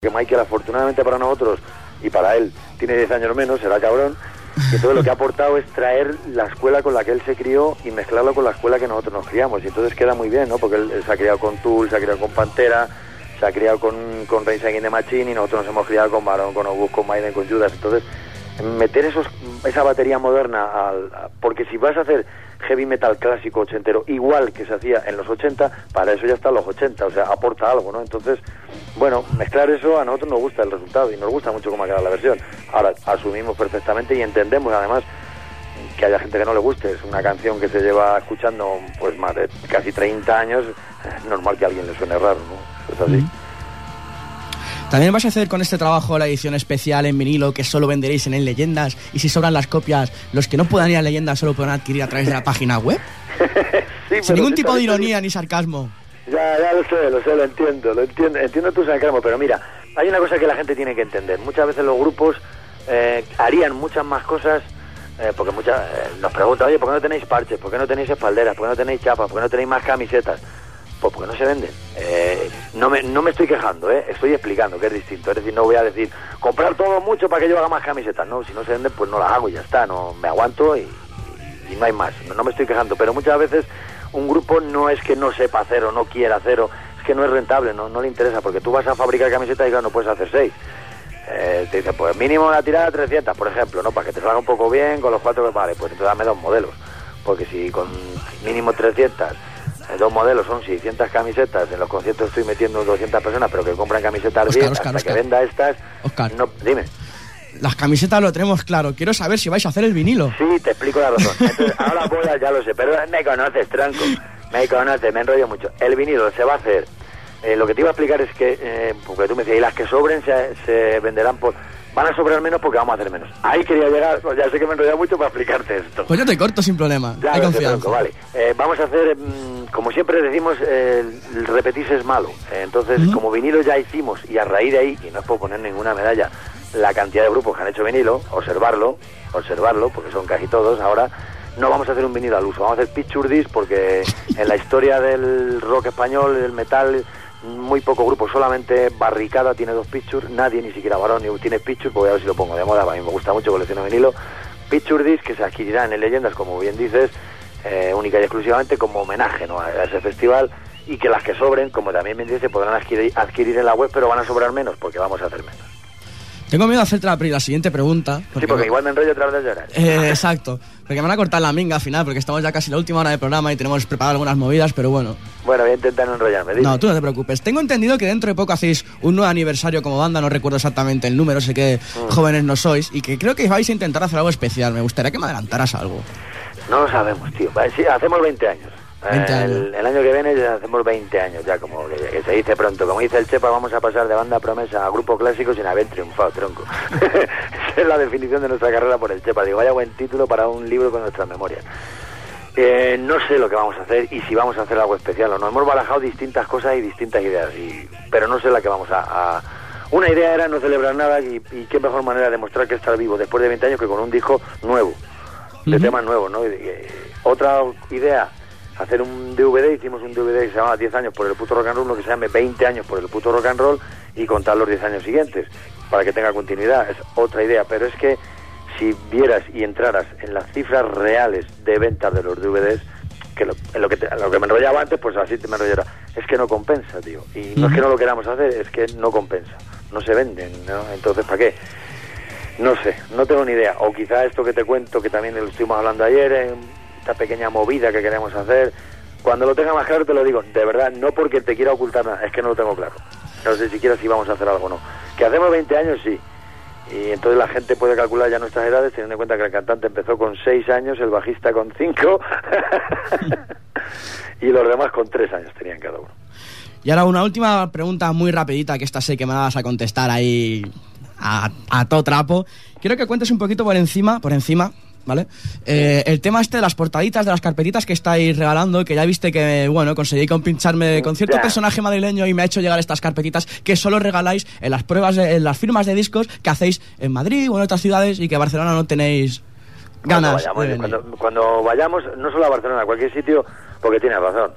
que Michael afortunadamente para nosotros y para él tiene 10 años menos, será cabrón, que todo lo que ha aportado es traer la escuela con la que él se crió y mezclarlo con la escuela que nosotros nos criamos. Y entonces queda muy bien, ¿no? Porque él, se ha criado con Tool, se ha criado con Pantera, se ha criado con, con the Machine y nosotros nos hemos criado con Barón, con Obus, con Maiden, con Judas. Entonces, meter esos, esa batería moderna, al, porque si vas a hacer heavy metal clásico ochentero igual que se hacía en los 80, para eso ya están los 80, o sea, aporta algo, ¿no? Entonces, bueno, mezclar eso a nosotros nos gusta el resultado y nos gusta mucho cómo ha quedado la versión. Ahora, asumimos perfectamente y entendemos además que haya gente que no le guste. Es una canción que se lleva escuchando pues más de casi 30 años. Es normal que a alguien le suene raro, ¿no? Es así. También vais a hacer con este trabajo la edición especial en vinilo que solo venderéis en, el Leyendas y si sobran las copias, los que no puedan ir a Leyendas solo podrán adquirir a través de la página web. Sí, Sin ningún tipo de ironía ni sarcasmo. Ya, ya lo sé, lo sé, lo entiendo, lo entiendo, entiendo tu sarcasmo, pero mira, hay una cosa que la gente tiene que entender. Muchas veces los grupos eh, harían muchas más cosas, eh, porque muchas eh, nos preguntan, oye, ¿por qué no tenéis parches? ¿Por qué no tenéis espalderas? ¿Por qué no tenéis chapas? ¿Por qué no tenéis más camisetas? Pues porque no se venden. Eh, no, me, no me estoy quejando, ¿eh? estoy explicando que es distinto. Es decir, no voy a decir, comprar todo mucho para que yo haga más camisetas. No, si no se venden, pues no las hago y ya está. No, me aguanto y, no hay más. No, me estoy quejando, pero muchas veces un grupo no es que no sepa hacer o no quiera hacer, o- es que no es rentable, no, no le interesa, porque tú vas a fabricar camisetas y claro, no puedes hacer seis. Eh, te dice, pues mínimo una tirada de 300, por ejemplo, ¿no? Para que te salga un poco bien con los cuatro que vale, pues entonces dame dos modelos. Porque si con mínimo 300, eh, dos modelos son 600 camisetas, en los conciertos estoy metiendo 200 personas, pero que compran camisetas Oscar, 10, Oscar, hasta Oscar. que venda estas, Oscar. no, dime. Las camisetas lo tenemos claro. Quiero saber si vais a hacer el vinilo. Sí, te explico la razón. Entonces, ahora voy a, ya lo sé, pero me conoces, tronco. Me conoces, me enrollo mucho. El vinilo se va a hacer. eh, lo que te iba a explicar es que, eh, porque tú me decías, y las que sobren se, se venderán por. Van a sobrar menos porque vamos a hacer menos. Ahí quería llegar, pues ya sé que me he enrollado mucho para explicarte esto. Pues yo te corto sin problema. Ya Hay confianza. tronco, vale. Eh, vamos a hacer, mm, como siempre decimos, eh, el repetirse es malo. Eh, entonces, como vinilo ya hicimos, y a raíz de ahí, y no es por poner ninguna medalla, la cantidad de grupos que han hecho vinilo, observarlo, observarlo, porque son casi todos, ahora no vamos a hacer un vinilo al uso, vamos a hacer picture disc, porque en la historia del rock español, del metal, muy poco grupo, solamente Barricada tiene dos pictures, nadie, ni siquiera Varón, ni tiene picture, pues voy a ver si lo pongo de moda, a mí me gusta mucho coleccionar vinilo, picture disc que se adquirirán en Leyendas, como bien dices, eh, única y exclusivamente como homenaje ¿no? a ese festival y que las que sobren, como también me dice, podrán adquirir, adquirir en la web, pero van a sobrar menos porque vamos a hacer menos. Tengo miedo de hacerte la, la siguiente pregunta. Sí, porque igual me enrollo otra vez de llorar. Eh, exacto. Porque me van a cortar la minga al final, porque estamos ya casi en la última hora del programa y tenemos preparado algunas movidas, pero bueno. Bueno, voy a intentar no enrollarme. dime. No, tú no te preocupes. Tengo entendido que dentro de poco hacéis un nuevo aniversario como banda, no recuerdo exactamente el número, sé que Mm. jóvenes no sois, y que creo que vais a intentar hacer algo especial. Me gustaría que me adelantaras algo. No lo sabemos, tío. Sí, hacemos 20 años. 20 Eh, años. El, el año que viene ya hacemos 20 años, ya como que, que se dice pronto. Como dice el Chepa, vamos a pasar de banda promesa a grupo clásico sin haber triunfado, tronco. Esa es la definición de nuestra carrera por el Chepa. Digo, vaya buen título para un libro con nuestras memorias. Eh, no sé lo que vamos a hacer y si vamos a hacer algo especial o no. Hemos barajado distintas cosas y distintas ideas, y, pero no sé la que vamos a, a- Una idea era no celebrar nada y, y qué mejor manera de demostrar que estar vivo después de 20 años que con un disco nuevo, de temas nuevos, ¿no? Y- y- otra idea, hacer un DVD, hicimos un DVD que se llamaba 10 años por el puto rock and roll, uno que se llame 20 años por el puto rock and roll y contar los 10 años siguientes para que tenga continuidad. Es otra idea, pero es que si vieras y entraras en las cifras reales de ventas de los DVDs, que lo, en lo que, te- en lo que me enrollaba antes, pues así te me enrollará. Es que no compensa, tío. Y no es que no lo queramos hacer, es que no compensa. No se venden, ¿no? Entonces, ¿para qué? No sé, no tengo ni idea. O quizá esto que te cuento, que también lo estuvimos hablando ayer, en esta pequeña movida que queremos hacer, cuando lo tenga más claro te lo digo. De verdad, no porque te quiera ocultar nada, es que no lo tengo claro. No sé siquiera si vamos a hacer algo o no. Que hacemos 20 años, sí. Y entonces la gente puede calcular ya nuestras edades, teniendo en cuenta que el cantante empezó con 6 años, el bajista con 5, y los demás con 3 años tenían cada uno. Y ahora una última pregunta muy rapidita, que esta sé que me vas a contestar ahí a, a todo trapo. Quiero que cuentes un poquito por encima, por encima, ¿vale? Eh, el tema este de las portaditas, de las carpetitas que estáis regalando, que ya viste que, bueno, conseguí compincharme con cierto Ya. personaje madrileño y me ha hecho llegar estas carpetitas que solo regaláis en las pruebas, de- en las firmas de discos que hacéis en Madrid o en otras ciudades y que Barcelona no tenéis Cuando ganas. vayamos, de cuando, cuando vayamos, no solo a Barcelona, a cualquier sitio, porque tienes razón.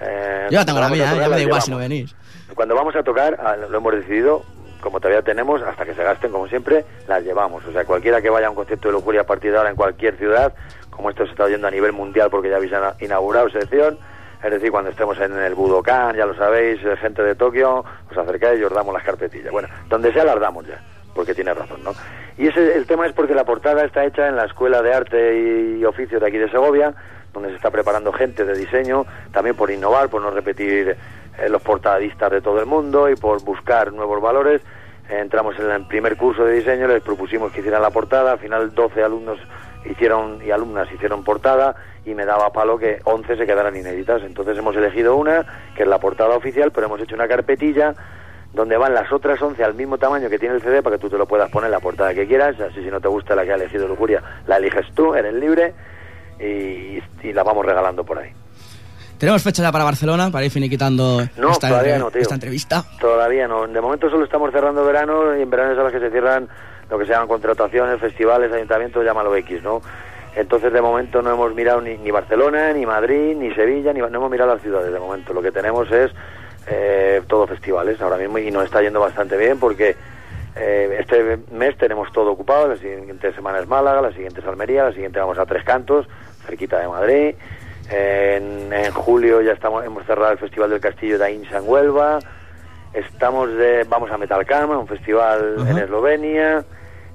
Eh, Yo ya tengo la cuando mía, ¿eh? ya me da igual si no venís. Cuando vamos a tocar, ah, lo hemos decidido, como todavía tenemos, hasta que se gasten, como siempre, las llevamos. O sea, cualquiera que vaya a un concierto de lujuria a partir de ahora en cualquier ciudad, como esto se está oyendo a nivel mundial porque ya habéis inaugurado sección, es decir, cuando estemos en el Budokan, ya lo sabéis, eh, gente de Tokio, os acercáis y os damos las carpetillas. Bueno, donde sea las damos ya, porque tiene razón, ¿no? Y ese, el tema es porque la portada está hecha en la Escuela de Arte y Oficio de aquí de Segovia, donde se está preparando gente de diseño, también por innovar, por no repetir eh, los portadistas de todo el mundo y por buscar nuevos valores. entramos en el primer curso de diseño, les propusimos que hicieran la portada, al final 12 alumnos hicieron y alumnas hicieron portada y me daba palo que 11 se quedaran inéditas. Entonces hemos elegido una, que es la portada oficial, pero hemos hecho una carpetilla donde van las otras 11 al mismo tamaño que tiene el CD para que tú te lo puedas poner la portada que quieras. Así si no te gusta la que ha elegido Lujuria, la eliges tú, eres libre y, la vamos regalando por ahí. ¿Tenemos fecha ya para Barcelona para ir finiquitando esta, todavía no, tío. esta entrevista? Todavía no. De momento solo estamos cerrando verano y en verano es a las que se cierran lo que se llaman contrataciones, festivales, ayuntamientos, llámalo X, ¿no? Entonces, de momento no hemos mirado ni, ni Barcelona, ni Madrid, ni Sevilla, ni no hemos mirado las ciudades de momento. Lo que tenemos es eh, todo festivales ahora mismo y nos está yendo bastante bien porque eh, este mes tenemos todo ocupado. La siguiente semana es Málaga, la siguiente es Almería, la siguiente vamos a Tres Cantos, cerquita de Madrid. En, julio ya estamos hemos cerrado el Festival del Castillo de Ainsa en Huelva. Estamos de, vamos a Metalcama, un festival en Eslovenia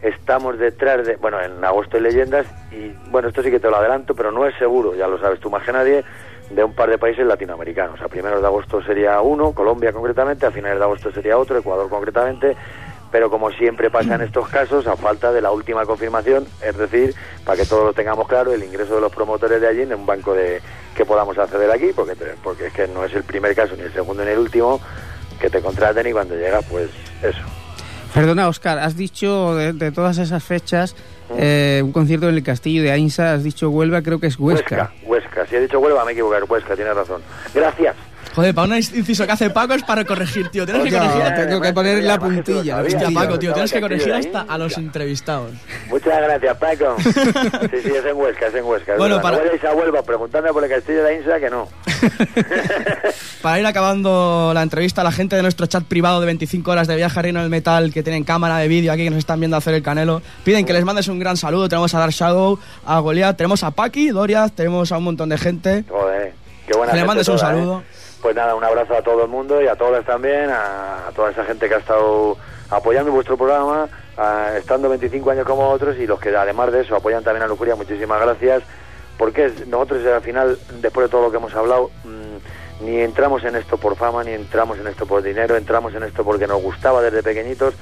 estamos detrás de, bueno, en agosto hay leyendas y, bueno, esto sí que te lo adelanto, pero no es seguro, ya lo sabes tú más que nadie, de un par de países latinoamericanos. A primeros de agosto sería uno, Colombia concretamente, a finales de agosto sería otro, Ecuador concretamente, pero como siempre pasa en estos casos, a falta de la última confirmación, es decir, para que todos lo tengamos claro, el ingreso de los promotores de allí en un banco de que podamos acceder aquí, porque, porque es que no es el primer caso, ni el segundo ni el último, que te contraten y cuando llega, pues eso. Perdona, Oscar, has dicho de, todas esas fechas eh, un concierto en el Castillo de Ainsa, has dicho Huelva, creo que es Huesca. Huesca, Huesca. Si he dicho Huelva me he equivocado, Huesca, tienes razón. Gracias. Joder, para un inciso que hace Paco es para corregir, tío. Tienes que corregir. Tengo que poner la puntilla. Hostia, Paco, tío, tienes que corregir hasta a los entrevistados. Muchas gracias, Paco. sí, sí, es en Huesca, es en Huesca. Bueno, para... No a Huelva preguntando por el castillo de Insa que no. para ir acabando la entrevista, la gente de nuestro chat privado de 25 horas de viaje a Reino del Metal, que tienen cámara de vídeo aquí, que nos están viendo hacer el canelo, piden que les mandes un gran saludo. Tenemos a Dark Shadow, a Goliath, tenemos a Paki, Doria, tenemos a un montón de gente. Joder, qué buena Que les mandes un saludo. ¿eh? Pues nada, un abrazo a todo el mundo y a todas también, a, toda esa gente que ha estado apoyando vuestro programa, estando 25 años como otros y los que además de eso apoyan también a Lujuria, muchísimas gracias, porque nosotros al final, después de todo lo que hemos hablado, mm, ni entramos en esto por fama, ni entramos en esto por dinero, entramos en esto porque nos gustaba desde pequeñitos,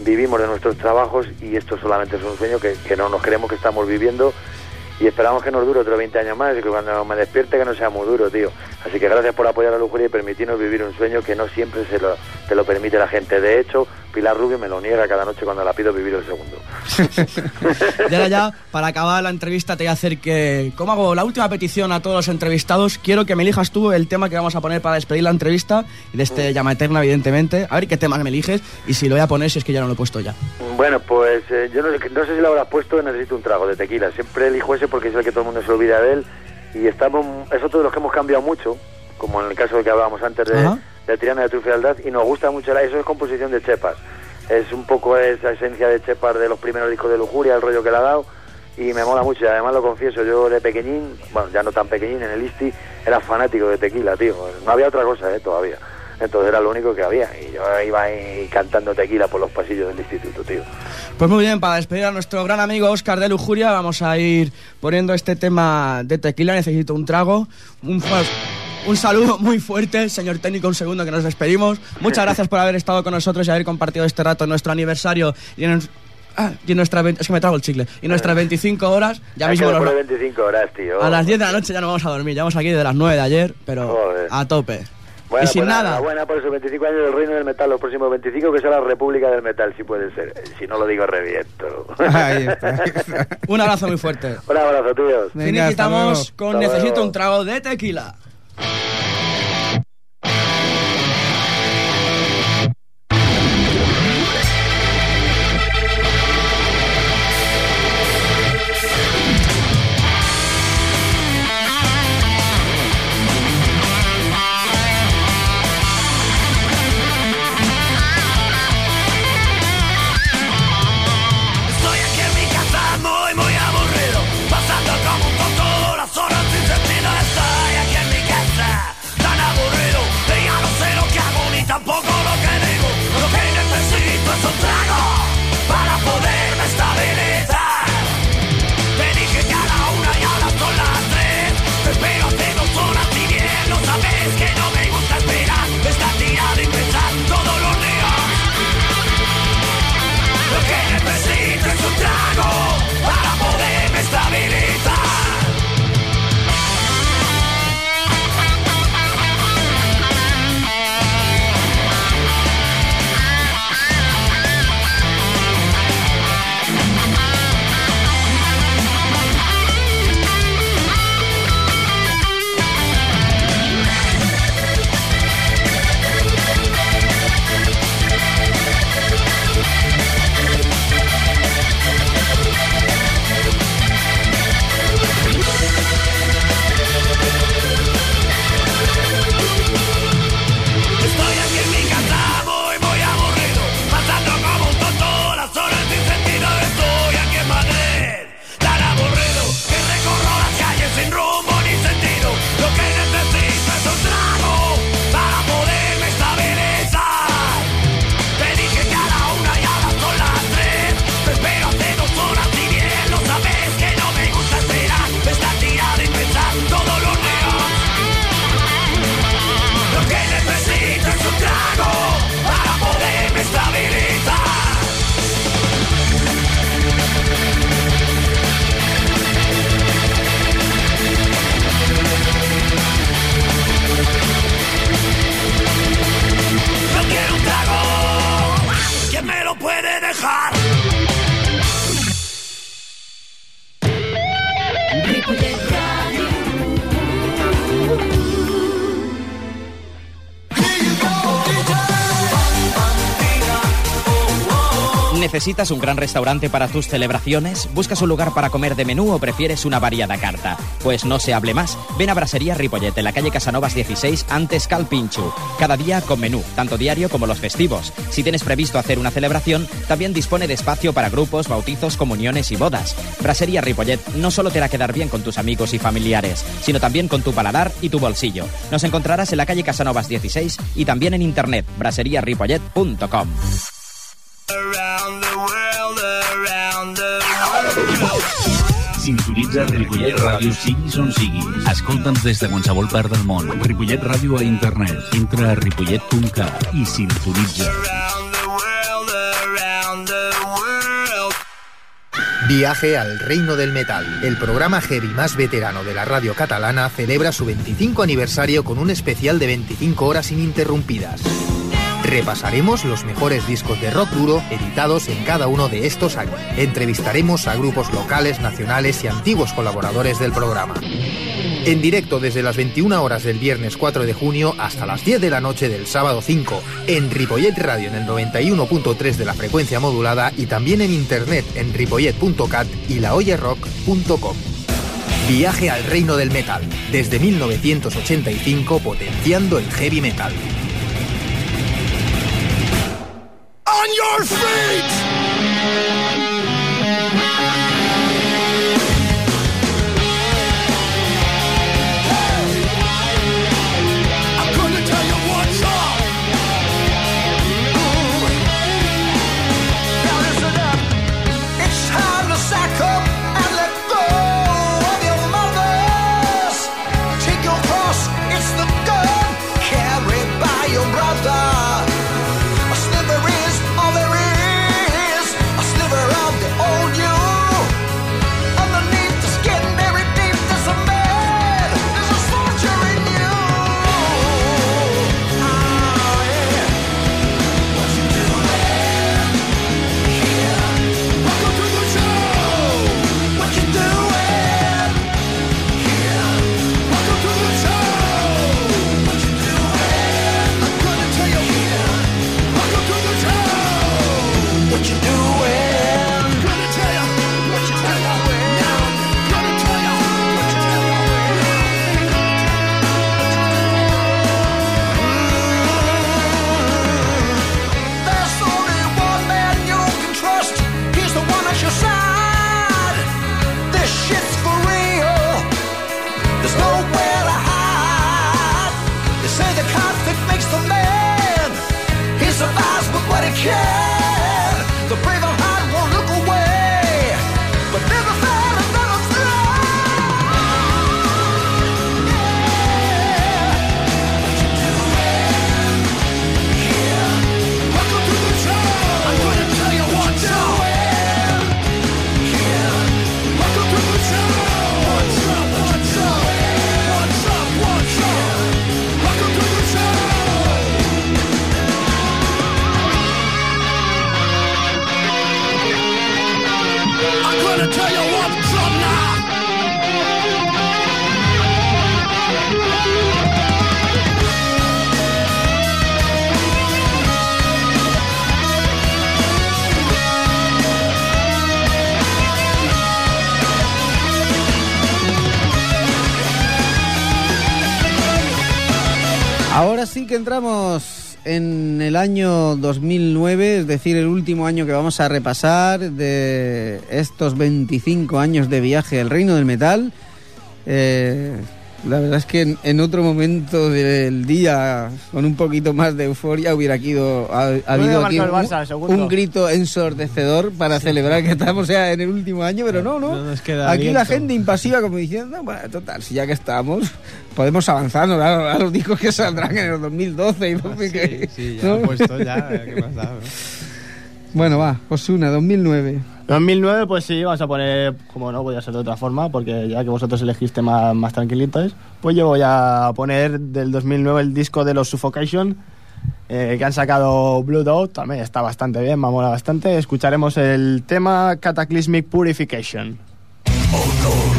vivimos de nuestros trabajos y esto solamente es un sueño que, que no nos creemos que estamos viviendo y esperamos que nos dure otros 20 años más y que cuando me despierte que no sea muy duro, tío. Así que gracias por apoyar a Lujuria y permitirnos vivir un sueño que no siempre se lo, te lo permite la gente. De hecho, Pilar Rubio me lo niega cada noche cuando la pido vivir el segundo. y ahora ya, para acabar la entrevista, te voy a hacer que, como hago la última petición a todos los entrevistados, quiero que me elijas tú el tema que vamos a poner para despedir la entrevista, de este mm. llama eterna, evidentemente. A ver qué tema me eliges y si lo voy a poner, si es que ya no lo he puesto ya. Bueno, pues eh, yo no, sé si lo habrás puesto, necesito un trago de tequila. Siempre elijo ese porque es el que todo el mundo se olvida de él. Y estamos, es otro de los que hemos cambiado mucho, como en el caso de que hablábamos antes de de Triana de tu Fealdad y nos gusta mucho la, eso es composición de Chepas. Es un poco esa esencia de Chepas de los primeros discos de Lujuria el rollo que le ha dado y me mola mucho y además lo confieso yo de pequeñín bueno ya no tan pequeñín en el Isti era fanático de tequila tío. No había otra cosa eh, todavía entonces era lo único que había y yo iba ahí cantando tequila por los pasillos del instituto, tío. Pues muy bien, para despedir a nuestro gran amigo Oscar de Lujuria, vamos a ir poniendo este tema de tequila, necesito un trago, un un saludo muy fuerte, señor técnico, un segundo que nos despedimos. Muchas gracias por haber estado con nosotros y haber compartido este rato en nuestro aniversario y en, ah, nuestra es que me trago el chicle. Y nuestras 25 horas, ya mismo nos, 25 horas, tío. A las 10 de la noche ya no vamos a dormir. Llevamos aquí de las 9 de ayer, pero a tope. Y sin pues nada. Buena por esos 25 años del Reino del Metal, los próximos 25 que sea la República del Metal, si puede ser. Si no lo digo, reviento. un abrazo muy fuerte. Un abrazo, tíos. Finiquitamos con Necesito un trago de tequila. ¿Necesitas un gran restaurante para tus celebraciones? ¿Buscas un lugar para comer de menú o prefieres una variada carta? Pues no se hable más. Ven a Brasería Ripollet en la calle Casanovas 16 antes Calpinchu. Cada día con menú, tanto diario como los festivos. Si tienes previsto hacer una celebración, también dispone de espacio para grupos, bautizos, comuniones y bodas. Brasería Ripollet no solo te hará quedar bien con tus amigos y familiares, sino también con tu paladar y tu bolsillo. Nos encontrarás en la calle Casanovas 16 y también en internet braseriaripollet.com. Sintonitza Ripollet Ràdio siguis on siguis. Escolta'ns des de qualsevol part del món. Ripollet Ràdio a internet. Entra a ripollet.cat i sintonitza. Viaje al Reino del Metal. El programa heavy más veterano de la radio catalana celebra su 25 aniversario con un especial de 25 horas ininterrumpidas. Repasaremos los mejores discos de rock duro editados en cada uno de estos años. Entrevistaremos a grupos locales, nacionales y antiguos colaboradores del programa. En directo desde las 21 horas del viernes 4 de junio hasta las 10 de la noche del sábado 5, en Ripollet Radio en el 91.3 de la frecuencia modulada y también en internet en ripollet.cat y laoyerrock.com. Viaje al reino del metal, desde 1985 potenciando el heavy metal. On your feet! Año 2009, es decir, el último año que vamos a repasar de estos 25 años de viaje al reino del metal. Eh, la verdad es que en, en otro momento del día, con un poquito más de euforia, hubiera habido, ha, ha habido aquí un, Barça, grito ensordecedor para celebrar que estamos ya en el último año, pero no, no. No nos queda aquí la gente impasiva como diciendo, bueno, total, si ya que estamos, podemos avanzar ¿no? a, los discos que saldrán en el 2012 y 2000 que- Sí, ya ¿no? he puesto ya, ¿qué no? Bueno, va, Osuna, 2009. 2009, pues sí, vamos a poner, como no podía ser de otra forma, porque ya que vosotros elegiste más, más tranquilitos, pues yo voy a poner del 2009 el disco de los Suffocation, eh, que han sacado Blue Dot, también está bastante bien, me mola bastante. Escucharemos el tema Cataclysmic Purification. Esto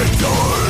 die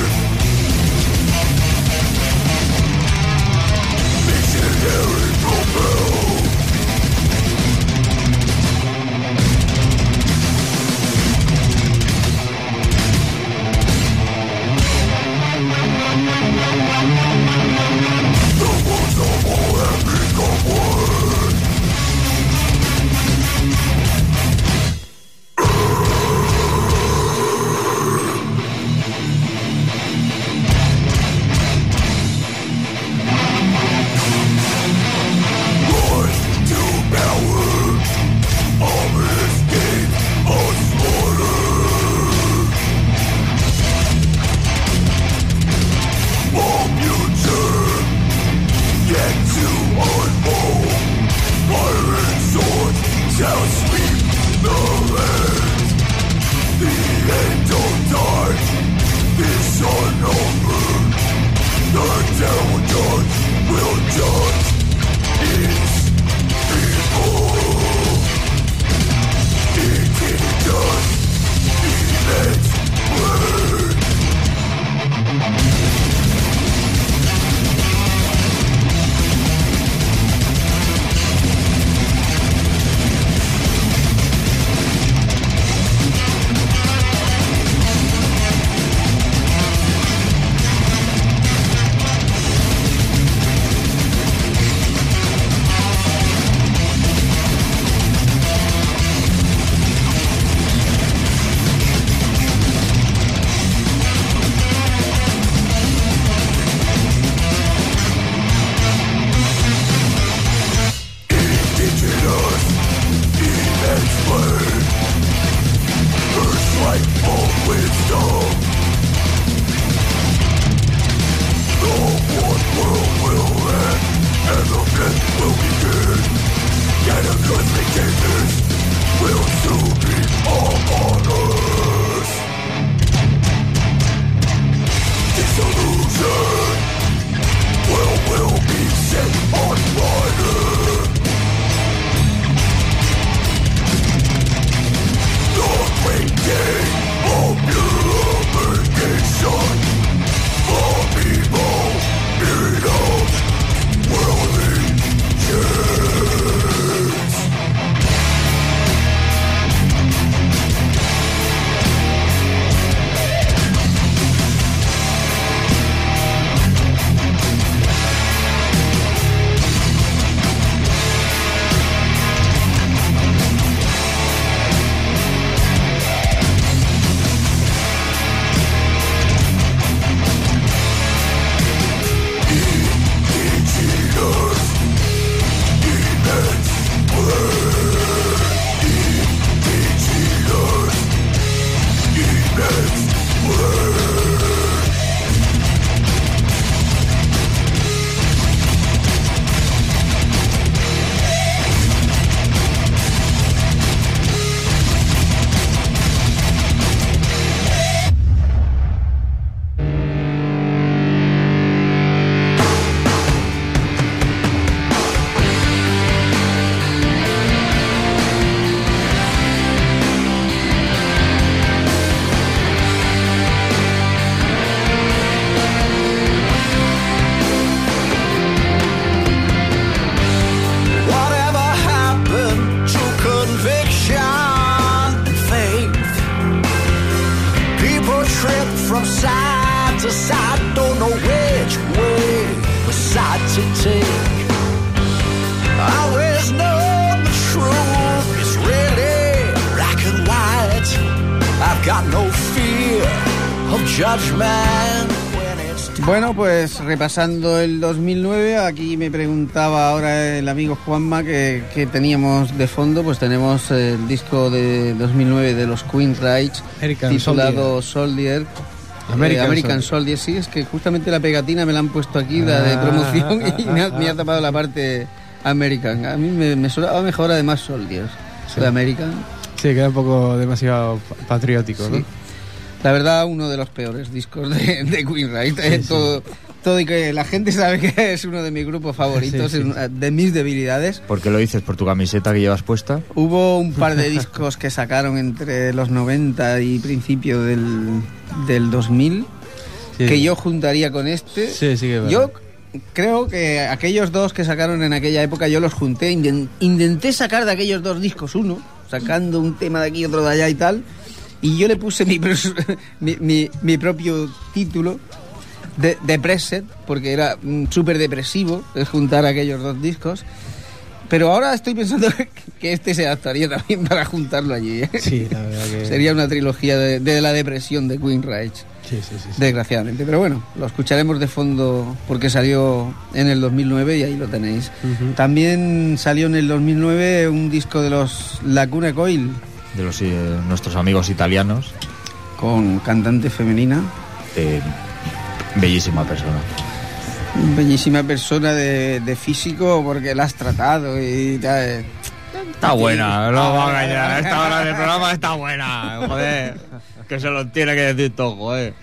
got no fear of judgment. Bueno, pues repasando el 2009, aquí me preguntaba ahora el amigo Juanma que, que teníamos de fondo, pues tenemos el disco de 2009 de los Queen Rights titulado Soldier. American Eh, American Soldier. Soldier, sí, es que justamente la pegatina me la han puesto aquí, la de Ah. promoción, y me ha, me ha tapado la parte American. A mí me, me sonaba mejor además Soldier, Sí. de American. Sí, queda un poco demasiado pa- patriótico, Sí. ¿no? La verdad, uno de los peores discos de, de Queen Right. Eh, todo, todo y que la gente sabe que es uno de mis grupos favoritos, Sí, sí. es una de mis debilidades. ¿Por qué lo dices? ¿Por tu camiseta que llevas puesta? Hubo un par de discos que sacaron entre los 90 y principio del, del 2000 Sí. que yo juntaría con este. Sí, sí que Yo creo que aquellos dos que sacaron en aquella época yo los junté. Inten- Intenté sacar de aquellos dos discos uno, sacando un tema de aquí, otro de allá y tal. Y yo le puse mi, mi, mi- mi propio título de, de preset, porque era mm, súper depresivo juntar aquellos dos discos. Pero ahora estoy pensando que este se adaptaría también para juntarlo allí. ¿eh? Sí, la verdad que... Sería una trilogía de, de la depresión de Queen Reich Sí, sí, sí. desgraciadamente. Pero bueno, lo escucharemos de fondo porque salió en el 2009 y ahí lo tenéis. También salió en el 2009 un disco de los Lacuna Coil De los, eh, nuestros amigos italianos. con cantante femenina, bellísima persona. bellísima persona de, de físico porque la has tratado y tal. Está buena, no vamos a ah. engañar. Esta hora del programa está buena, joder. Que se lo tiene que decir todo, joder.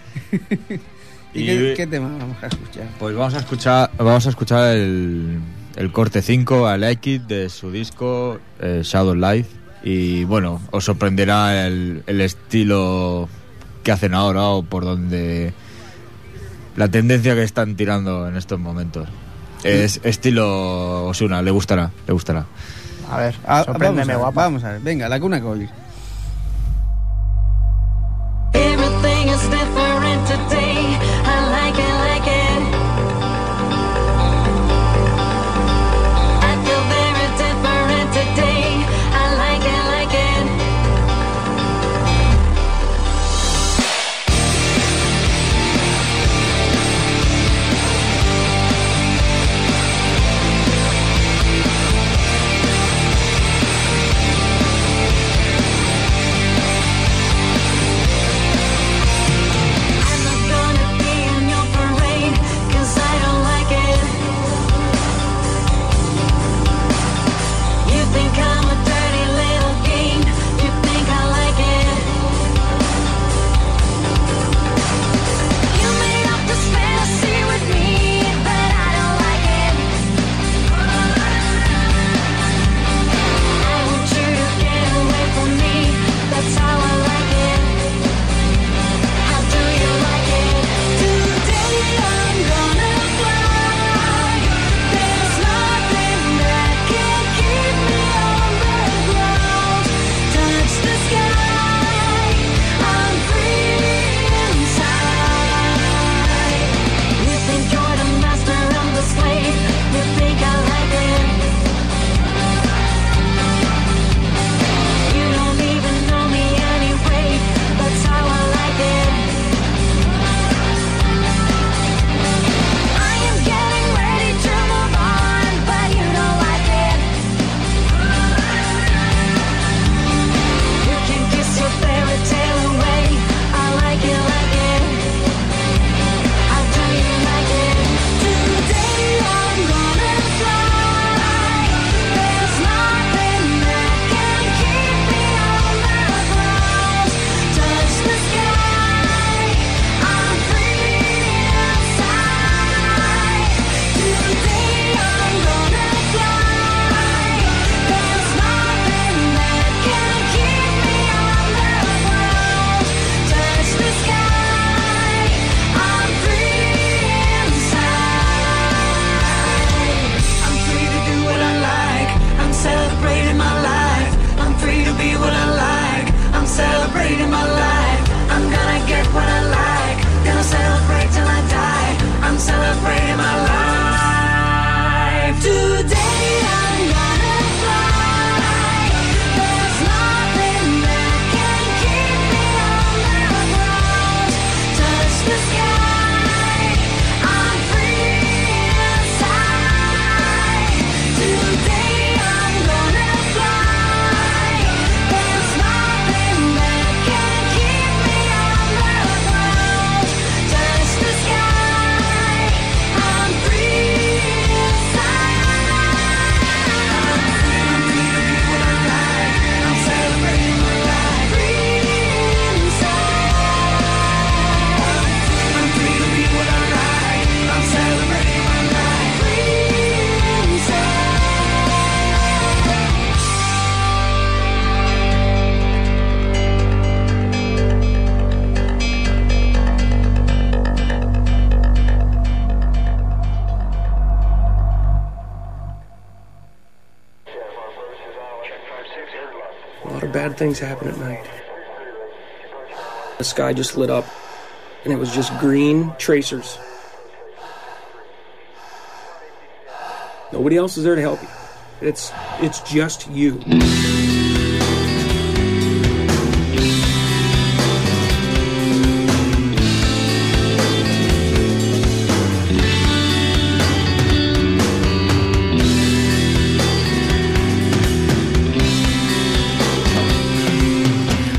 ¿Y, qué, qué, tema vamos a escuchar? Pues vamos a escuchar, vamos a escuchar el, el corte 5 a Like It de su disco eh, Shadow Life. Y bueno, os sorprenderá el, el estilo que hacen ahora o por donde. La tendencia que están tirando en estos momentos. Mm. Es estilo Osuna, le gustará, le gustará. A ver, ah, a, sorpréndeme, vamos a ver, guapa. Vamos a ver, venga, la cuna Coil. Things happen at night. The sky just lit up, and it was just green tracers. Nobody else is there to help you. It's it's just you.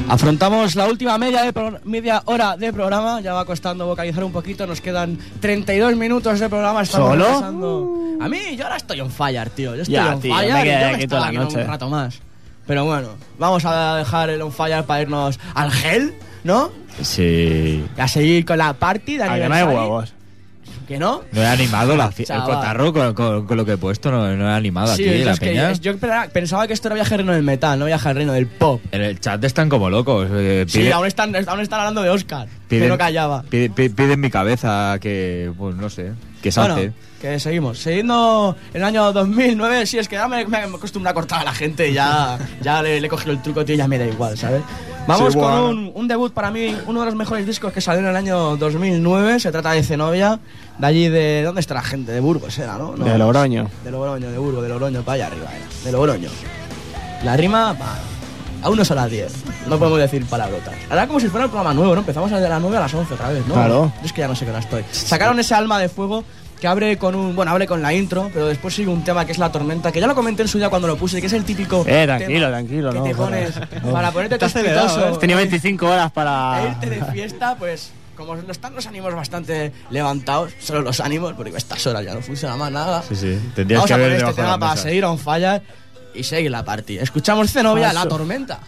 Afrontamos la última media, de pro- media hora de programa, ya va costando vocalizar un poquito, nos quedan 32 minutos de programa. ¿Solo? repasando- A mí, yo ahora estoy on fire, tío. Yo estoy Ya, on tío, fire me y quedé yo aquí toda la noche. un rato más. Pero bueno, vamos a dejar el on fire para irnos al gel, ¿no? Sí. A seguir con la party de no hay huevos. ¿Que no? No he animado la el cotarro con, con- con lo que he puesto, no, no he animado Sí, aquí la que peña. yo pensaba- que esto era viaje reino del metal, no viaje reino del pop. En el chat están como locos. eh, Sí, aún están, aún están hablando de Oscar, que piden, no callaba. pide- pi- piden mi cabeza que, pues no sé, que salte. Bueno, que seguimos. Siguiendo el año 2009, sí, es que ya me, me acostumbro a cortar a la gente ya, ya le, le he cogido el truco, tío, ya me da igual, ¿sabes? Vamos Sí, con un, un debut para mí, uno de los mejores discos que salió en el año 2009. Se trata de Zenobia, de allí de. ¿Dónde está la gente? De Burgos era, ¿no? No, De Logroño. De Logroño, de Burgos, de Logroño, para allá arriba, era. De Logroño. La rima, va, a uno son las 10. No podemos decir palabrotas. Ahora como si fuera un programa nuevo, ¿no? Empezamos a de las 9 a las 11 otra vez, ¿no? Claro. Yo es que ya no sé qué hora estoy. Sacaron ese alma de fuego que abre con un. Bueno, abre con la intro, pero después sigue un tema que es la tormenta, que ya lo comenté en su día cuando lo puse, que es el típico. Eh, tranquilo, tema tranquilo, que no, te joder. pones No. para ponerte tospitoso. ¿eh? Tenía 25 horas para. irte de fiesta, pues. Como están los ánimos bastante levantados, solo los ánimos, porque a estas horas ya no funciona más nada. Sí, sí. Tendrías Vamos que a haber poner este tema para seguir on fire y seguir la party. Escuchamos Zenobia, Paso. la tormenta.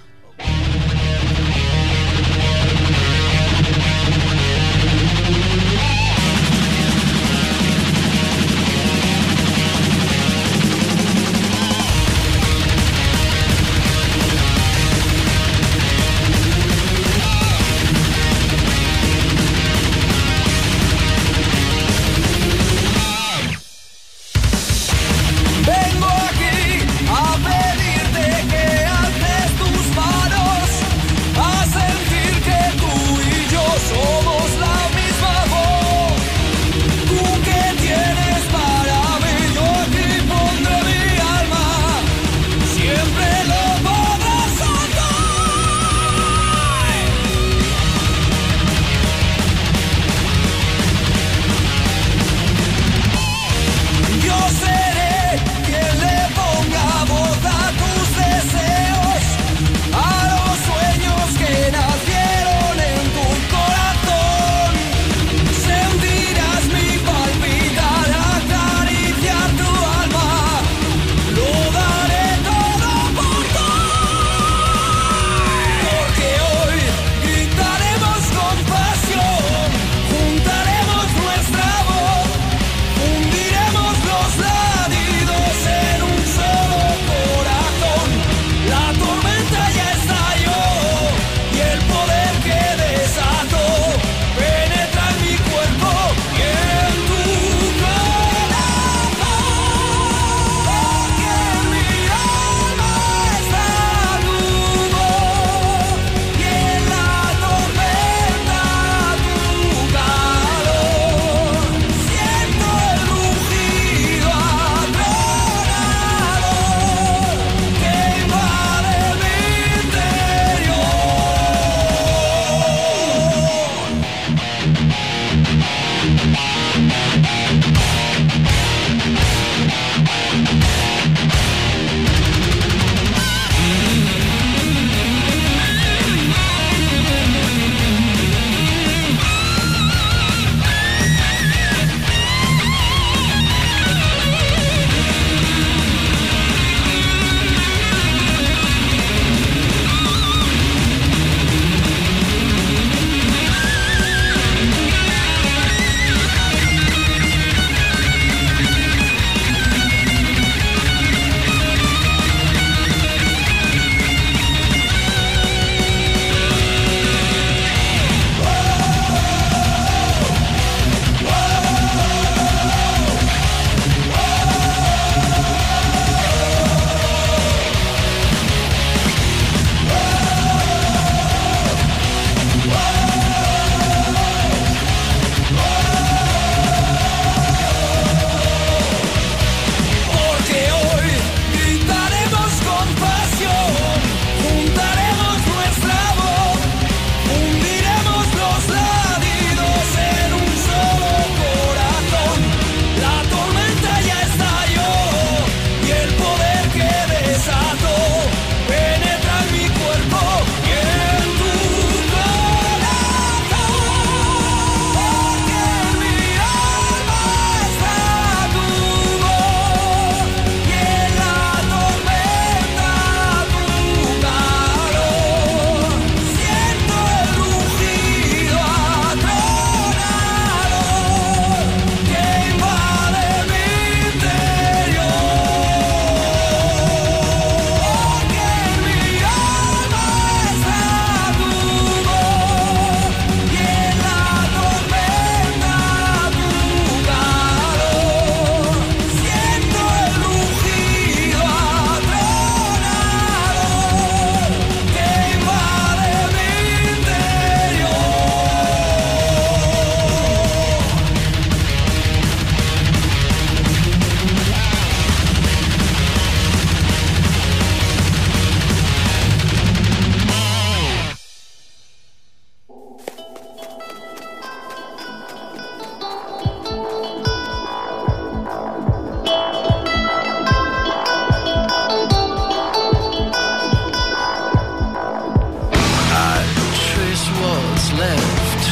what's left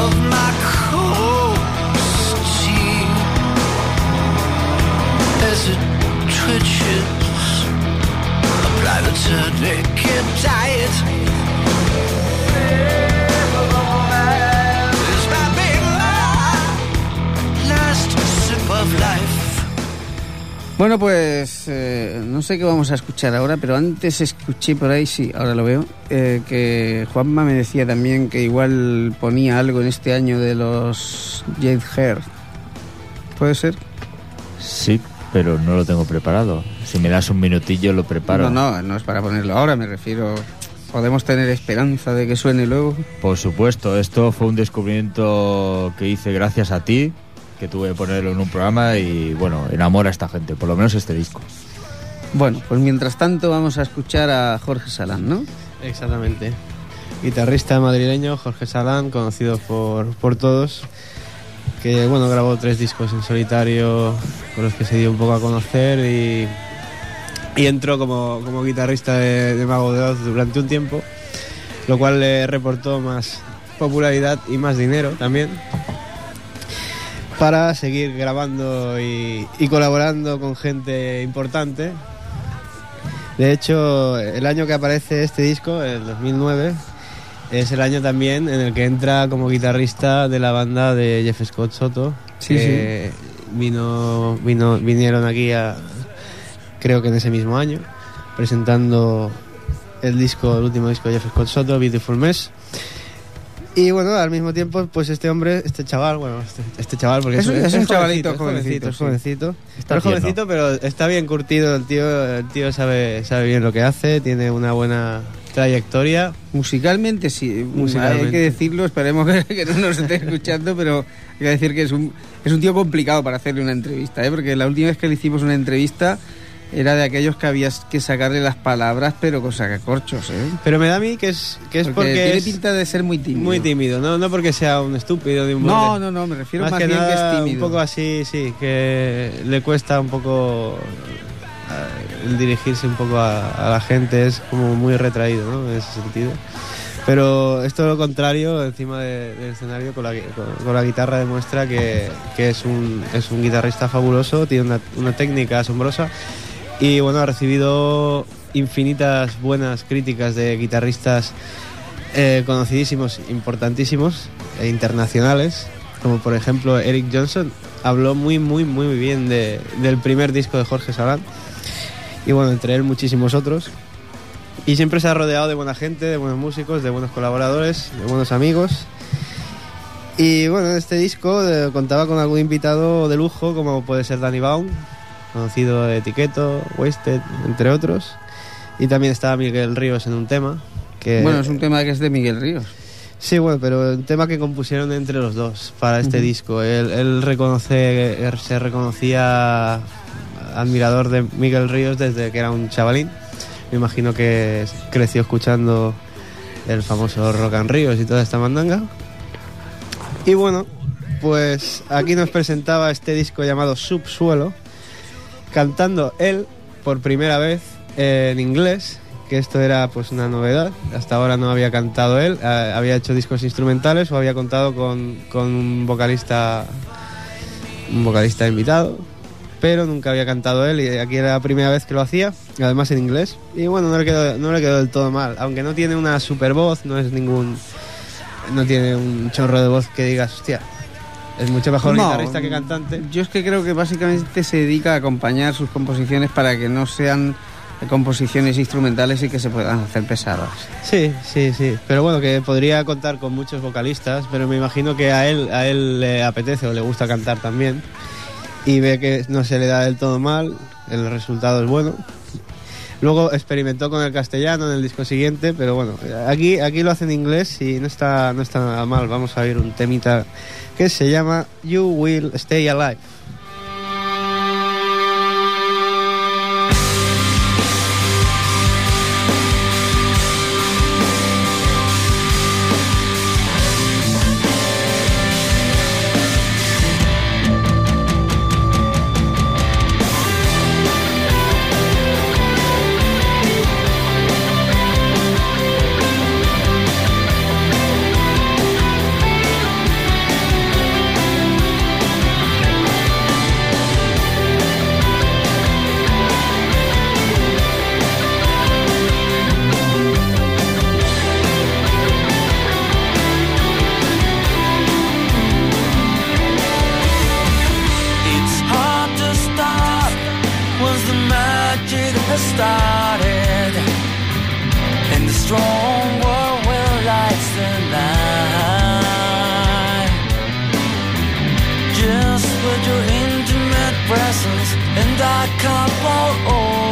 of my coarse as it twitches. Apply the tonic last sip of life Bueno, pues eh, no sé qué vamos a escuchar ahora, pero antes escuché por ahí, sí, ahora lo veo, eh, que Juanma me decía también que igual ponía algo en este año de los Jade Hair. ¿Puede ser? Sí, pero no lo tengo preparado. Si me das un minutillo lo preparo. No, no, no es para ponerlo ahora, me refiero. ¿Podemos tener esperanza de que suene luego? Por supuesto, esto fue un descubrimiento que hice gracias a ti, que tuve que ponerlo en un programa y bueno, enamora a esta gente, por lo menos este disco. Bueno, pues mientras tanto vamos a escuchar a Jorge Salán, ¿no? Exactamente. Guitarrista madrileño, Jorge Salán, conocido por, por todos, que bueno, grabó tres discos en solitario con los que se dio un poco a conocer y, y entró como, como guitarrista de, de Mago de Oz durante un tiempo, lo cual le reportó más popularidad y más dinero también para seguir grabando y, y colaborando con gente importante. De hecho, el año que aparece este disco, el 2009, es el año también en el que entra como guitarrista de la banda de Jeff Scott Soto. Sí, que Vino, vino, vinieron aquí a, creo que en ese mismo año, presentando el disco, el último disco de Jeff Scott Soto, Beautiful Mess. Y bueno, al mismo tiempo, pues este hombre, este chaval, bueno, este, este chaval, porque Es un- es un chavalito jovencito, jovencito, es sí. jovencito. Está es jovencito, pero está bien curtido el tío, el tío sabe, sabe bien lo que hace, tiene una buena trayectoria. Musicalmente sí, Musicalmente. hay que decirlo, esperemos que, que no nos esté escuchando, pero hay que decir que es un, es un tío complicado para hacerle una entrevista, ¿eh? porque la última vez que le hicimos una entrevista era de aquellos que habías que sacarle las palabras, pero con sacacorchos, ¿eh? Pero me da a mí que es, que es Porque porque, tiene es pinta de ser muy tímido. muy tímido, no, no porque sea un estúpido ni un No, borde. no, no, me refiero más, que bien que nada, es tímido. Un poco así, sí, que le cuesta un poco eh, el dirigirse un poco a, a la gente, es como muy retraído, ¿no? En ese sentido. Pero es todo lo contrario, encima de- del escenario, con la, con, con la guitarra demuestra que, que es, un, es un guitarrista fabuloso, tiene una, una técnica asombrosa y bueno, ha recibido infinitas buenas críticas de guitarristas eh, conocidísimos, importantísimos e internacionales, como por ejemplo Eric Johnson, habló muy, muy, muy bien de- del primer disco de Jorge Salán y bueno, entre él muchísimos otros. Y siempre se ha rodeado de buena gente, de buenos músicos, de buenos colaboradores, de buenos amigos. Y bueno, en este disco eh, contaba con algún invitado de lujo, como puede ser Danny Baum, conocido de Etiqueto, Wasted, entre otros. Y también estaba Miguel Ríos en un tema. Que, Bueno, es un tema que es de Miguel Ríos. Sí, bueno, pero un tema que compusieron entre los dos para este disco. Él, él reconoce, él se reconocía admirador de Miguel Ríos desde que era un chavalín. Me imagino que creció escuchando el famoso Rock and Ríos y toda esta mandanga. Y bueno, pues aquí nos presentaba este disco llamado Subsuelo, cantando él por primera vez en inglés, que esto era pues una novedad. Hasta ahora no había cantado él, eh, había hecho discos instrumentales o había contado con, con un vocalista un vocalista invitado, pero nunca había cantado él y aquí era la primera vez que lo hacía, además en inglés. Y bueno, no le quedó, no le quedó del todo mal, aunque no tiene una super voz, no es ningún no tiene un chorro de voz que digas, hostia, es mucho mejor No, guitarrista que cantante. Yo es que creo que básicamente se dedica a acompañar sus composiciones para que no sean composiciones instrumentales y que se puedan hacer pesadas. Sí, sí, sí. Pero bueno, que podría contar con muchos vocalistas, pero me imagino que a él, a él le apetece o le gusta cantar también. Y ve que no se le da del todo mal, el resultado es bueno. Luego experimentó con el castellano en el disco siguiente, pero bueno, aquí, aquí lo hace en inglés y no está, no está nada mal. Vamos a oír un temita que se llama You Will Stay Alive. started, and the strong world will light the night. Just with your intimate presence, and I can't fall over.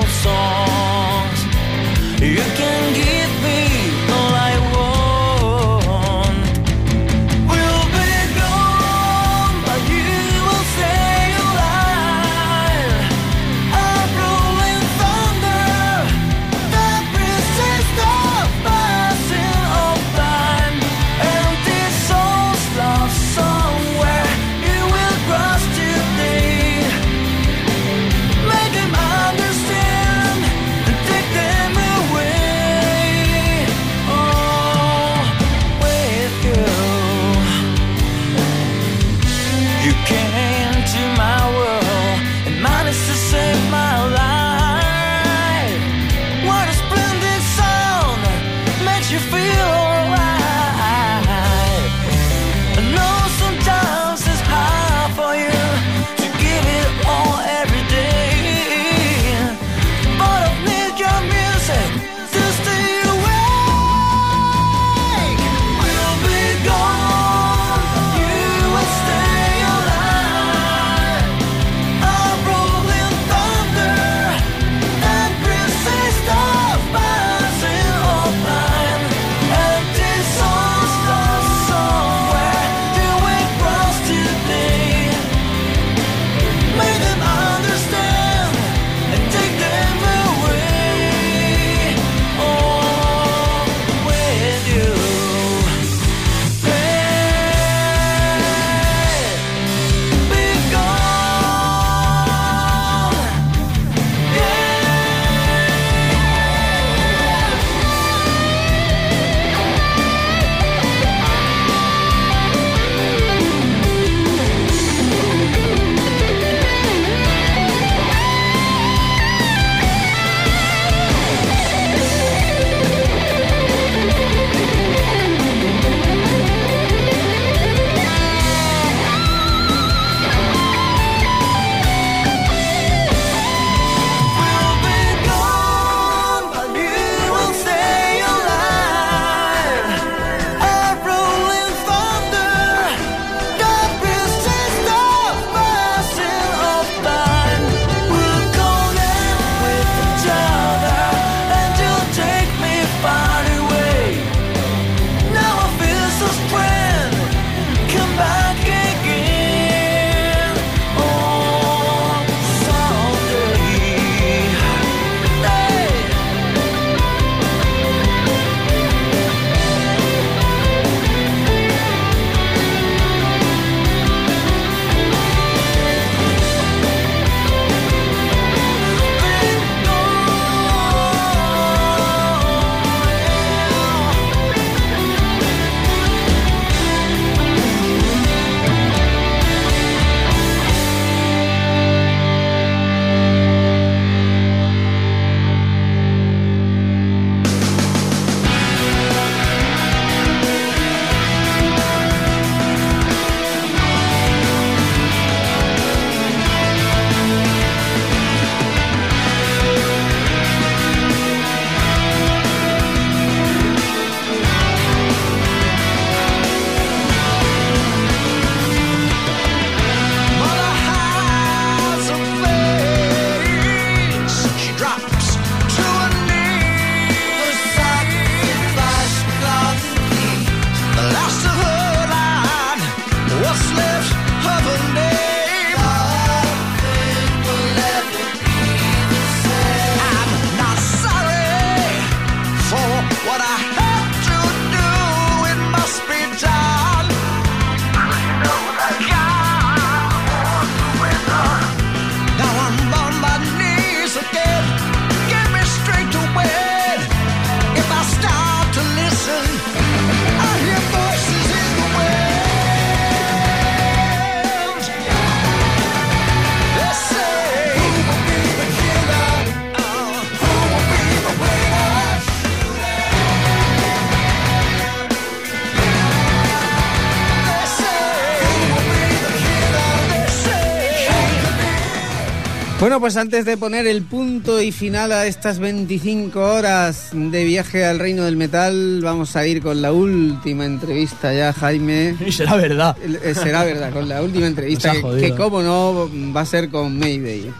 Bueno, pues antes de poner el punto y final a estas 25 horas de viaje al reino del metal, vamos a ir con la última entrevista ya, Jaime. Y será verdad. Eh, Será verdad, con la última entrevista, que, que como no va a ser con Mayday.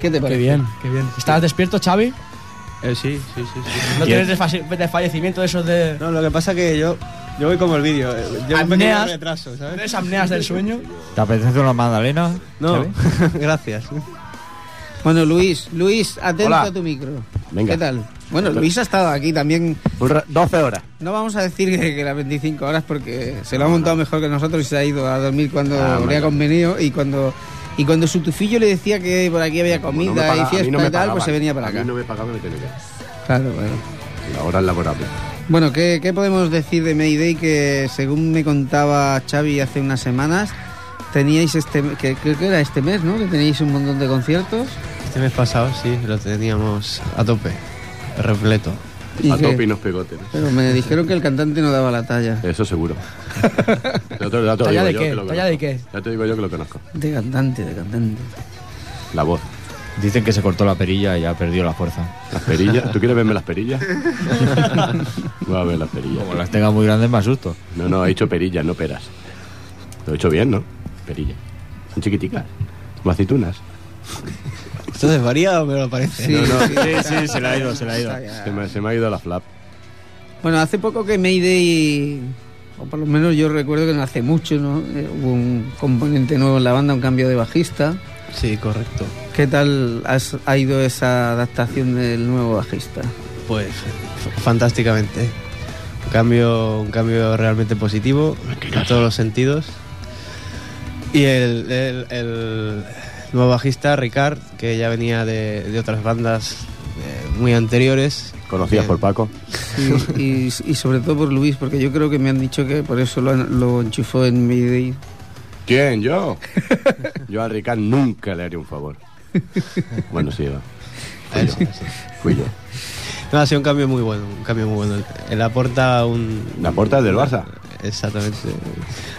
¿Qué te Qué parece? bien, qué bien. ¿Estás despierto, Xavi? Eh, sí, sí, sí, sí. ¿No tienes desfa- desfallecimiento de esos de... No, lo que pasa que yo, yo voy como el vídeo. eh, pequeño Apneas. retraso, ¿sabes? ¿Tienes apneas del sueño? ¿Te apetece una magdalena? No, Xavi? gracias. Bueno, Luis, Luis, atento Hola. a tu micro. Venga. ¿Qué tal? Bueno, Luis ha estado aquí también. Un ra- 12 horas. No vamos a decir que, que las 25 horas porque se lo ha montado mejor que nosotros y se ha ido a dormir cuando Ah, le ha convenido y cuando y cuando su tufillo le decía que por aquí había no comida me paga- y a fiesta no y tal, pues se venía para A acá. mí no me pagaban me tenía que. Claro, bueno. La hora es laborable. Bueno, ¿qué, qué podemos decir de Mayday? Que según me contaba Xavi hace unas semanas, teníais este, que creo que era este mes, ¿no? Que teníais un montón de conciertos. Este mes pasado sí, lo teníamos a tope, repleto. ¿Y A qué? tope y nos pegotes. Pero me dijeron que el cantante no daba la talla. Eso seguro. Ya te, ¿Talla digo de yo qué? que lo ¿Talla conozco. de qué? Ya te digo yo que lo conozco. De cantante, de cantante. La voz. Dicen que se cortó la perilla y ya perdió la fuerza. Las perillas. ¿Tú quieres verme las perillas? Voy a ver las perillas. Como las tenga muy grandes, me asusto. No, no, he hecho perillas, no peras. Lo he hecho bien, ¿no? Perillas. Son chiquiticas. Como aceitunas. ¿Esto es variado me lo parece? Sí, No, no. sí, Sí, se la ha ido, se la ha ido. Se me, se me ha ido la flap. Bueno, hace poco que Mayday, o por lo menos yo recuerdo que no hace mucho, ¿no? Eh, hubo un componente nuevo en la banda, un cambio de bajista. Sí, correcto. ¿Qué tal has- ha ido esa adaptación del nuevo bajista? Pues fantásticamente. Un cambio, un cambio realmente positivo en todos los sentidos. Y el, el- el nuevo bajista, Ricard, que ya venía de, de otras bandas eh, muy anteriores. Conocidas que- por Paco. Y, y- y sobre todo por Luis, porque yo creo que me han dicho que por eso lo, lo enchufó en Mayday. ¿Quién? ¿Yo? Yo a Ricard nunca le haría un favor. Bueno, sí, va. Fui yo. Fui yo. No, ha sido un cambio muy bueno, un cambio muy bueno. Él aporta un... ¿La aporta del Barça? Exactamente.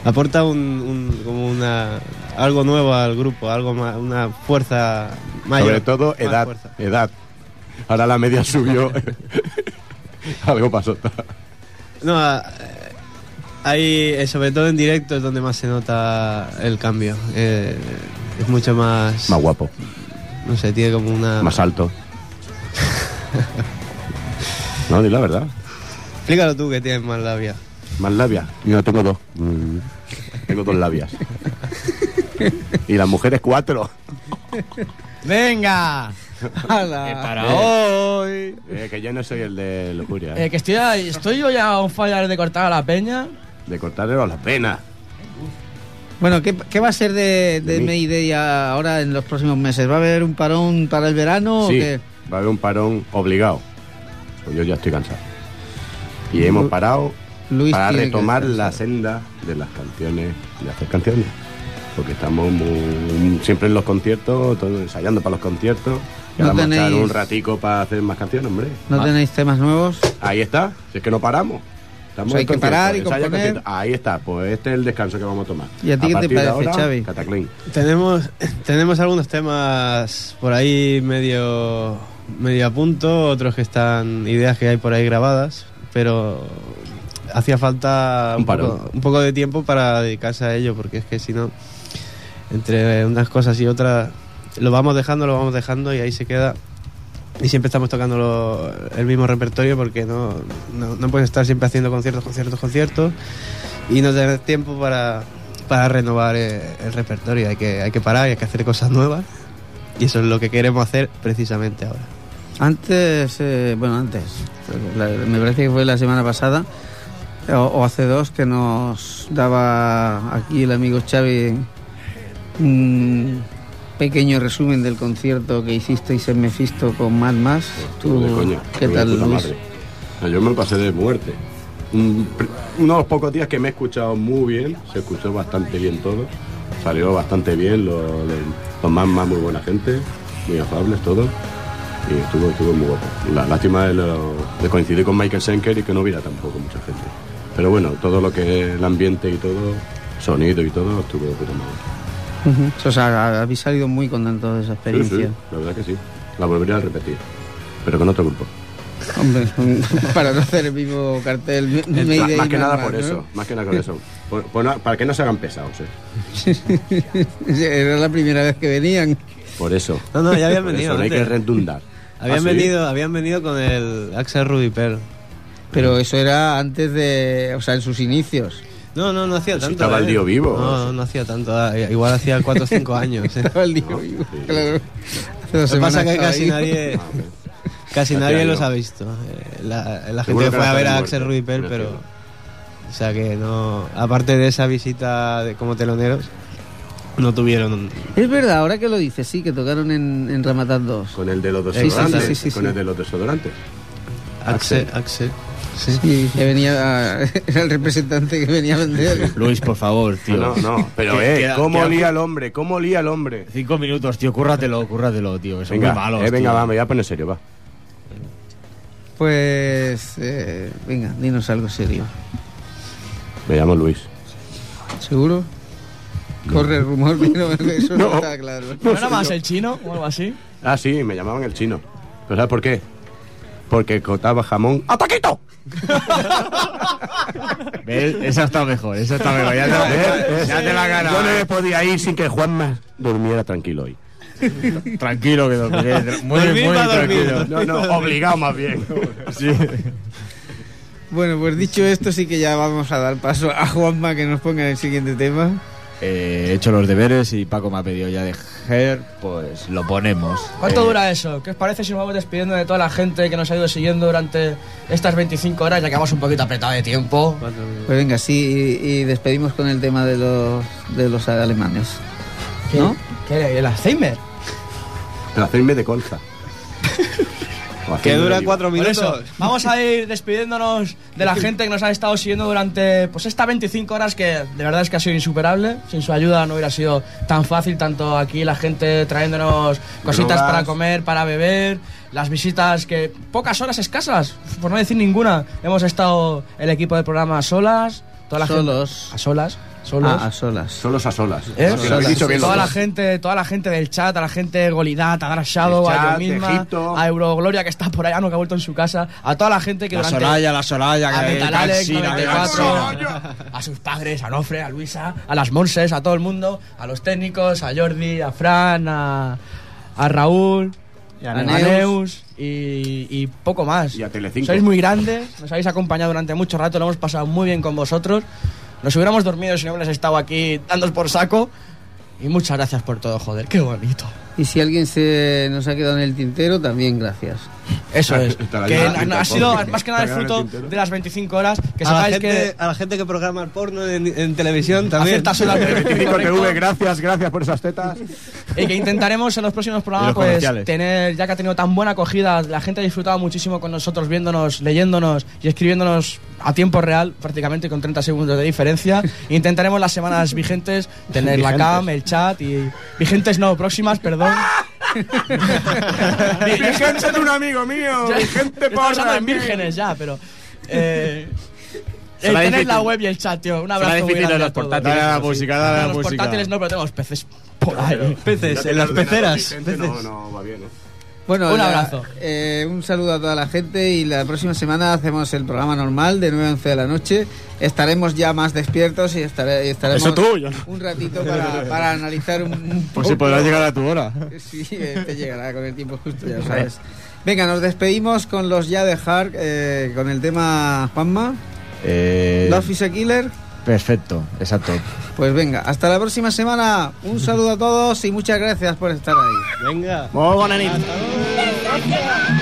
Aporta un, un- como una algo nuevo al grupo, algo más, una fuerza mayor. Sobre todo edad. fuerza. Edad. Ahora la media subió. Algo pasó. No, hay, eh, sobre todo en directo es donde más se nota el cambio. Eh, es mucho más, Más guapo. no sé, tiene como una... Más alto. No, di la verdad. Explícalo tú que tienes más labia. Más labia. Yo tengo dos. Mm. Tengo dos labias. Y las mujeres cuatro. ¡Venga! ¡Hala! Para hoy. Eh, que yo no soy el de lujuria. Eh, eh. que estoy, ahí- estoy yo ya a un fallar de cortar a la peña. De cortarle las penas. Bueno, ¿qué, qué va a ser de, de De mí. Mayday ahora en los próximos meses? ¿Va a haber un parón para el verano Sí, o qué? va a haber un parón obligado. Pues yo ya estoy cansado. Y hemos parado Luis para retomar la senda de las canciones, de hacer canciones. Porque estamos muy- siempre en los conciertos, todo ensayando para los conciertos. Y No ahora vamos a un ratico para hacer más canciones, hombre. ¿No Ah, tenéis temas nuevos? Ahí está, si es que no paramos. Estamos O sea, hay que parar y componer. concierto. Ahí está, pues este es el descanso que vamos a tomar. ¿Y a ti qué te parece, ahora, Xavi? Cataclín. Tenemos, tenemos algunos temas por ahí medio, medio a punto, otros que están, ideas que hay por ahí grabadas, pero hacía falta Un un, poco, un poco de tiempo para dedicarse a ello, porque es que si no, entre unas cosas y otras, lo vamos dejando, lo vamos dejando y ahí se queda. Y siempre estamos tocando lo- el mismo repertorio porque no, no, no puedes estar siempre haciendo conciertos, conciertos, conciertos y no tener tiempo para, para renovar eh, el repertorio. Hay que, hay que parar y hay que hacer cosas nuevas. Y eso es lo que queremos hacer precisamente ahora. Antes, eh, bueno, antes, la- me parece que fue la semana pasada, o, o hace dos, que nos daba aquí el amigo Xavi un pequeño resumen del concierto que hicisteis en Mephisto con Mad Max. ¿Tú, De coña, ¿Qué tal, Luis? Yo me pasé de muerte. Un pr- uno de los pocos días que me he escuchado muy bien, se escuchó bastante bien todo, salió bastante bien, lo- lo- los más, más muy buena gente, muy afables todo, y estuvo, estuvo muy guapo. La lástima de, lo- de coincidir con Michael Schenker y que no hubiera tampoco mucha gente. Pero bueno, todo lo que es el ambiente y todo, sonido y todo, estuvo de puta madre. O sea, habéis salido muy contentos de esa experiencia. sí, la verdad que sí. La volvería a repetir. Pero con otro grupo. Hombre, para no hacer el mismo cartel. más, que nada por ¿no? eso. Más que nada por eso. Por- por no- para que no se hagan pesados, ¿eh? Era la primera vez que venían. Por eso. No, no, ya habían Por venido eso, no hay que redundar. Habían, ¿Ah, sí? venido, habían venido con el Axel Rudiper. Pero eso era antes de. O sea, en sus inicios. No, no, no hacía Pues tanto. estaba el tío vivo. No, no, no hacía tanto. ah, Igual hacía 4 o 5 años. ¿eh? Estaba el tío vivo, claro. Hace dos Lo que pasa que casi ahí. nadie, casi Hacía nadie los ha visto. Eh, La, la gente fue a ver a Axel me pero. O sea que no. Aparte de esa visita de, como teloneros, no tuvieron. Es verdad, ahora que lo dices, sí, que tocaron en, en Ramadan 2. Con el de los Sí, sí, sí, desodorantes. sí, sí, con el de los desodorantes. Axel. Axel. Sí. Sí, que venía. Era el representante que venía a vender. Luis, por favor, tío. No, no, pero eh, queda- ¿cómo queda- lía el hombre? ¿Cómo lía el hombre? Cinco minutos, tío, cúrratelo, cúrratelo, tío. Que son Venga, muy malos. eh, venga, tío. va, me voy a poner serio, va. Pues. eh, venga, dinos algo serio. Me llamo Luis. ¿Seguro? Corre el rumor, pero eso no, No. está claro. ¿No era más el chino o algo así? Ah, sí, me llamaban el chino. ¿Pero sabes por qué? Porque cotaba jamón. ¡Ataquito! ¿Ves? Esa está mejor, esa está mejor. Ya te, ya te la gana. Yo no me podía ir sin que Juanma durmiera tranquilo hoy. Tranquilo que dormiré. Muy, muy a tranquilo. No, no, obligado más bien. Sí. Bueno, pues dicho esto, sí que ya vamos a dar paso a Juanma que nos ponga el siguiente tema. Eh, he hecho los deberes y Paco me ha pedido ya de Ger, pues lo ponemos. ¿Cuánto Eh, dura eso? ¿Qué os parece si nos vamos despidiendo de toda la gente que nos ha ido siguiendo durante estas 25 horas, ya que vamos un poquito apretados de tiempo? Pues venga, sí, y, y despedimos con el tema de los, de los alemanes. ¿No? ¿Qué? ¿El Alzheimer? El hacerme de colza. Que dura de- 4 Por minutos. eso, vamos a ir despidiéndonos de la gente que nos ha estado siguiendo durante pues estas 25 horas que de verdad es que ha sido insuperable. Sin su ayuda no hubiera sido tan fácil, tanto aquí la gente trayéndonos cositas Drogas. para comer, para beber, las visitas que pocas horas escasas, por no decir ninguna. Hemos estado el equipo del programa solas, toda la Solos. gente a solas, solos. Ah, a solas. Solos a solas. ¿Eh? Que lo dicho bien toda la dos. gente, toda la gente del chat, a la gente de Golidat, a Dark Shadow, Del a chat, yo misma, Egipto. a Eurogloria que está por allá, no que ha vuelto en su casa, a toda la gente que La durante Soraya, la Soraya, a que Metal Alex Cansina, 94, a sus padres, a Nofre, a Luisa, a las Monses, a todo el mundo, a los técnicos, a Jordi, a Fran, a, a Raúl, Y a a Neus. Neus y, y poco más. Y a Telecinco. Sois muy grandes, nos habéis acompañado durante mucho rato, lo hemos pasado muy bien con vosotros. Nos hubiéramos dormido si no hubierais estado aquí dándos por saco. Y muchas gracias por todo, joder, qué bonito. Y si alguien se nos ha quedado en el tintero, también gracias. Eso es. Que ya ha, sido más que nada el fruto de las 25 horas. Que a, la gente, que a la gente que programa el porno en, en televisión también. ciertas horas del 25 TV, gracias, gracias por esas tetas. y que intentaremos en los próximos programas los pues tener ya que ha tenido tan buena acogida la gente ha disfrutado muchísimo con nosotros viéndonos leyéndonos y escribiéndonos a tiempo real prácticamente con 30 segundos de diferencia intentaremos las semanas vigentes tener la cam el chat y vigentes no próximas perdón Vigente de un amigo mío. Hablando de por vírgenes ya pero eh, el tener difícil. la web y el chat tío un abrazo difícil grande en a los portátiles, Dale a la música, dale a la los música. portátiles no pero tenemos peces por ahí Peces, en las peceras. Vigente no, no va bien, ¿eh? Bueno, Un la- abrazo. eh, un saludo a toda la gente y la próxima semana hacemos el programa normal de 9 a 11 de la noche. Estaremos ya más despiertos y, estaré- y estaremos Eso tú, yo no. un ratito para, para analizar un, un Pues si poco- podrás llegar a tu hora. Sí, eh, te llegará con el tiempo justo, ya sabes. Venga, nos despedimos con los ya de Hark, eh, con el tema Juanma. Eh, Love is a Killer. Perfecto, exacto. Pues venga, hasta la próxima semana. Un saludo a todos y muchas gracias por estar ahí. Venga. Muy buena nit. Hasta luego.